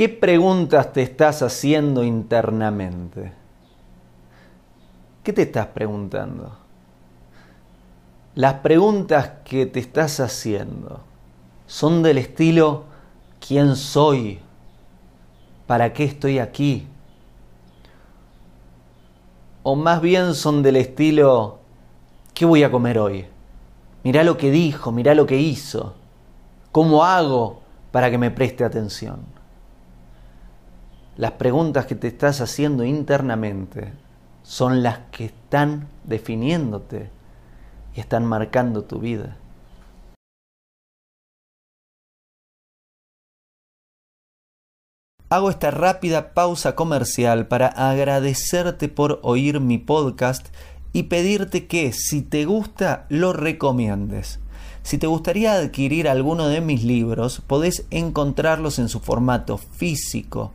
¿Qué preguntas te estás haciendo internamente? ¿Qué te estás preguntando? Las preguntas que te estás haciendo son del estilo ¿quién soy? ¿Para qué estoy aquí? O más bien son del estilo ¿qué voy a comer hoy? Mirá lo que dijo, mirá lo que hizo. ¿Cómo hago para que me preste atención? Las preguntas que te estás haciendo internamente son las que están definiéndote y están marcando tu vida. Hago esta rápida pausa comercial para agradecerte por oír mi podcast y pedirte que si te gusta lo recomiendes. Si te gustaría adquirir alguno de mis libros, podés encontrarlos en su formato físico